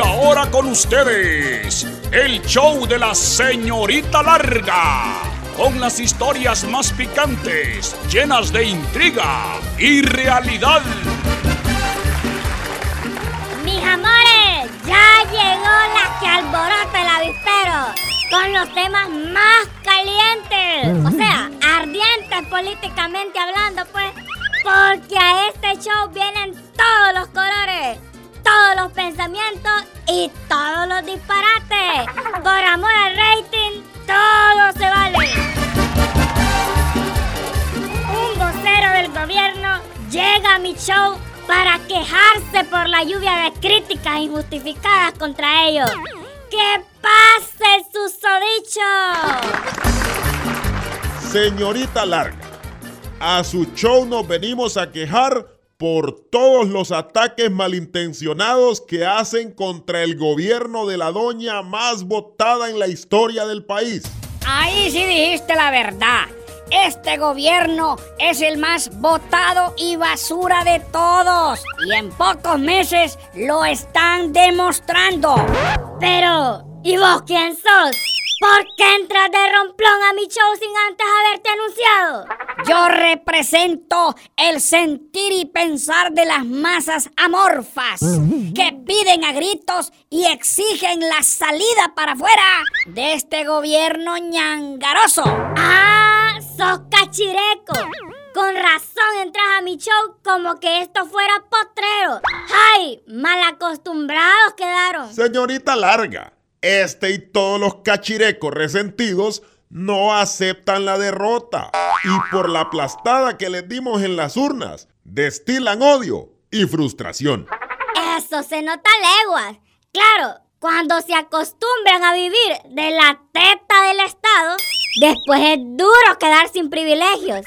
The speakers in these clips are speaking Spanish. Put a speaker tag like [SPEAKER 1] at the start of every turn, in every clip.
[SPEAKER 1] Ahora con ustedes, el show de la señorita larga, con las historias más picantes, llenas de intriga y realidad.
[SPEAKER 2] Mis amores, ya llegó la que alborota el avispero con los temas más calientes, o sea, ardientes políticamente hablando, pues, porque a este show vienen pensamientos y todos los disparates. Por amor al rating, todo se vale. Un vocero del gobierno llega a mi show para quejarse por la lluvia de críticas injustificadas contra ellos. ¡Que pase el susodicho!
[SPEAKER 3] Señorita Larga, a su show nos venimos a quejar por todos los ataques malintencionados que hacen contra el gobierno de la doña más votada en la historia del país.
[SPEAKER 4] Ahí sí dijiste la verdad. Este gobierno es el más votado y basura de todos. Y en pocos meses lo están demostrando.
[SPEAKER 2] Pero, ¿y vos quién sos? ¿Por qué entras de romplón a mi show sin antes haberte anunciado?
[SPEAKER 4] Yo represento el sentir y pensar de las masas amorfas que piden a gritos y exigen la salida para afuera de este gobierno ñangaroso.
[SPEAKER 2] ¡Ah! ¡Sos cachireco! Con razón entras a mi show como que esto fuera potrero. ¡Ay! Mal acostumbrados quedaron.
[SPEAKER 3] Señorita Larga, este y todos los cachirecos resentidos no aceptan la derrota y por la aplastada que les dimos en las urnas, destilan odio y frustración.
[SPEAKER 2] Eso se nota leguas. Claro, cuando se acostumbran a vivir de la teta del Estado, después es duro quedar sin privilegios.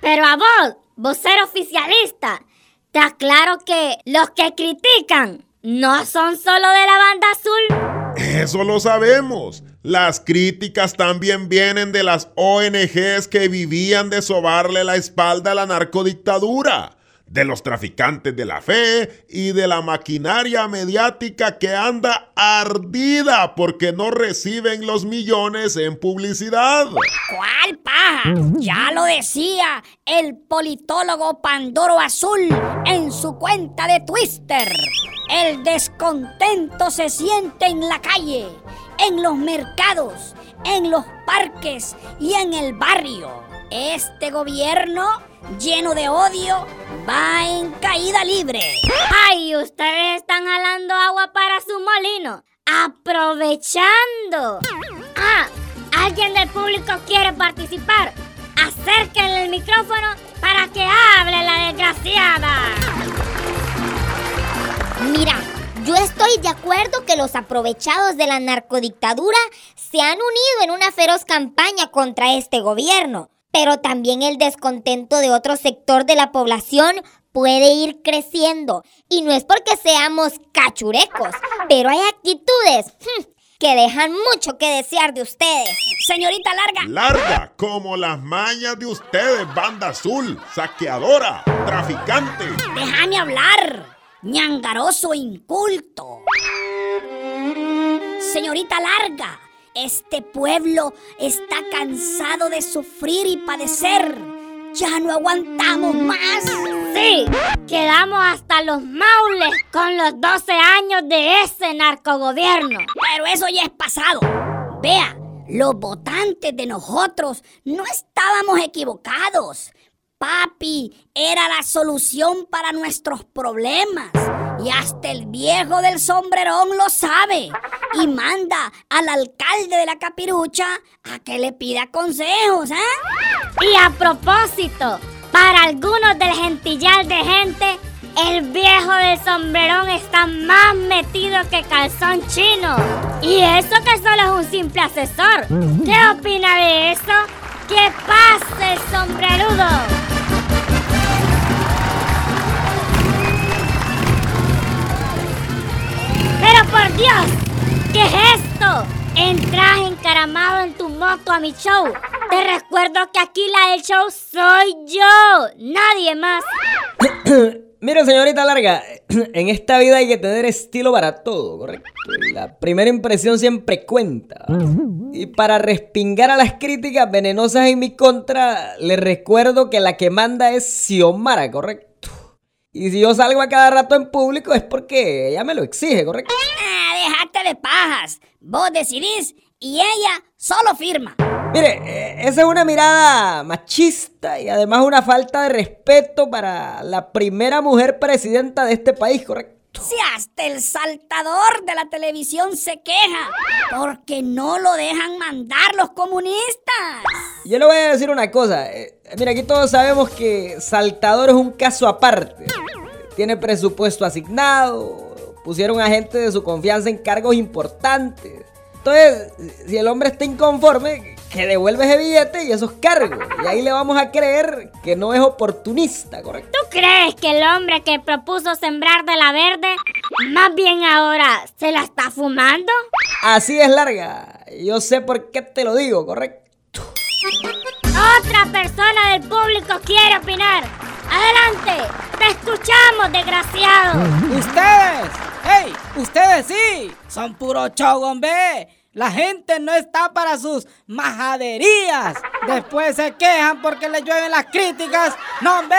[SPEAKER 2] Pero a vos, vocero oficialista, te aclaro que los que critican no son solo de la banda azul.
[SPEAKER 3] Eso lo sabemos. Las críticas también vienen de las ONGs que vivían de sobarle la espalda a la narcodictadura, de los traficantes de la fe y de la maquinaria mediática que anda ardida porque no reciben los millones en publicidad.
[SPEAKER 4] ¿Cuál paja? Ya lo decía el politólogo Pandoro Azul en su cuenta de Twitter. El descontento se siente en la calle, en los mercados, en los parques y en el barrio. Este gobierno, lleno de odio, va en caída libre.
[SPEAKER 2] ¡Ay! Ustedes están jalando agua para su molino. ¡Aprovechando! Ah, ¿alguien del público quiere participar? Acérquenle el micrófono para que hable la desgraciada.
[SPEAKER 5] Mira, yo estoy de acuerdo que los aprovechados de la narcodictadura se han unido en una feroz campaña contra este gobierno, pero también el descontento de otro sector de la población puede ir creciendo. Y no es porque seamos cachurecos, pero hay actitudes hmm, que dejan mucho que desear de ustedes.
[SPEAKER 4] Señorita Larga.
[SPEAKER 3] Larga, como las mañas de ustedes, banda azul, saqueadora, traficante.
[SPEAKER 4] Déjame hablar ñangaroso inculto. Señorita Larga, este pueblo está cansado de sufrir y padecer. Ya no aguantamos más.
[SPEAKER 2] Sí, quedamos hasta los maules con los 12 años de ese narcogobierno.
[SPEAKER 4] Pero eso ya es pasado. Vea, los votantes de nosotros no estábamos equivocados. Papi era la solución para nuestros problemas. Y hasta el viejo del sombrerón lo sabe. Y manda al alcalde de la capirucha a que le pida consejos, ¿eh?
[SPEAKER 2] Y a propósito, para algunos del gentillal de gente, el viejo del sombrerón está más metido que calzón chino. Y eso que solo es un simple asesor. ¿Qué opina de eso? ¡Que pase el sombrerudo! Dios! ¿Qué es esto? Entras encaramado en tu moto a mi show Te recuerdo que aquí la del show soy yo, nadie más.
[SPEAKER 6] Mire, señorita Larga, en esta vida hay que tener estilo para todo, ¿correcto? la primera impresión siempre cuenta. Y para respingar a las críticas venenosas en mi contra, le recuerdo que la que manda es Xiomara, ¿correcto? Y si yo salgo a cada rato en público es porque ella me lo exige, ¿correcto?
[SPEAKER 4] Ah, dejate de pajas. Vos decidís y ella solo firma.
[SPEAKER 6] Mire, eh, esa es una mirada machista y además una falta de respeto para la primera mujer presidenta de este país, ¿correcto?
[SPEAKER 4] Si hasta el saltador de la televisión se queja porque no lo dejan mandar los comunistas.
[SPEAKER 6] Yo le voy a decir una cosa. Eh, mira, aquí todos sabemos que Saltador es un caso aparte. Tiene presupuesto asignado, pusieron a gente de su confianza en cargos importantes. Entonces, si el hombre está inconforme, que devuelve ese billete y esos cargos. Y ahí le vamos a creer que no es oportunista, ¿correcto?
[SPEAKER 2] ¿Tú crees que el hombre que propuso sembrar de la verde, más bien ahora se la está fumando?
[SPEAKER 6] Así es larga. Yo sé por qué te lo digo, ¿correcto?
[SPEAKER 2] Otra persona del público quiere opinar. Adelante, te escuchamos, desgraciado.
[SPEAKER 7] Ustedes, hey, ustedes sí, son puro show, hombre. La gente no está para sus majaderías. Después se quejan porque les llueven las críticas. No, hombre,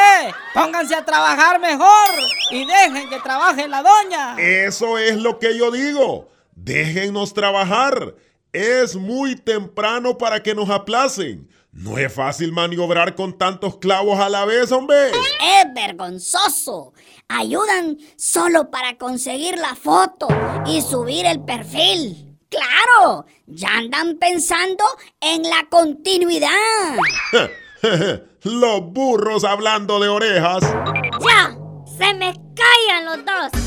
[SPEAKER 7] pónganse a trabajar mejor y dejen que trabaje la doña.
[SPEAKER 3] Eso es lo que yo digo. Déjennos trabajar. Es muy temprano para que nos aplacen. No es fácil maniobrar con tantos clavos a la vez, hombre.
[SPEAKER 4] Es vergonzoso. Ayudan solo para conseguir la foto y subir el perfil. Claro, ya andan pensando en la continuidad.
[SPEAKER 3] los burros hablando de orejas.
[SPEAKER 2] Ya, se me callan los dos.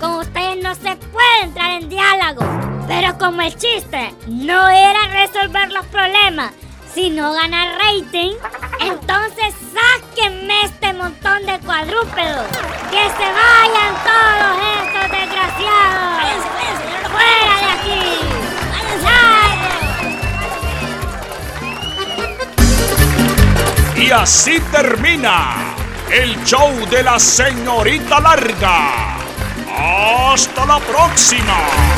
[SPEAKER 2] Con ustedes no se puede entrar en diálogo. Pero como el chiste no era resolver los problemas, sino ganar rating, entonces sáquenme este montón de cuadrúpedos. Que se vayan todos estos desgraciados. ¡Fuera de aquí!
[SPEAKER 1] Y así termina el show de la señorita larga. Hasta la próxima.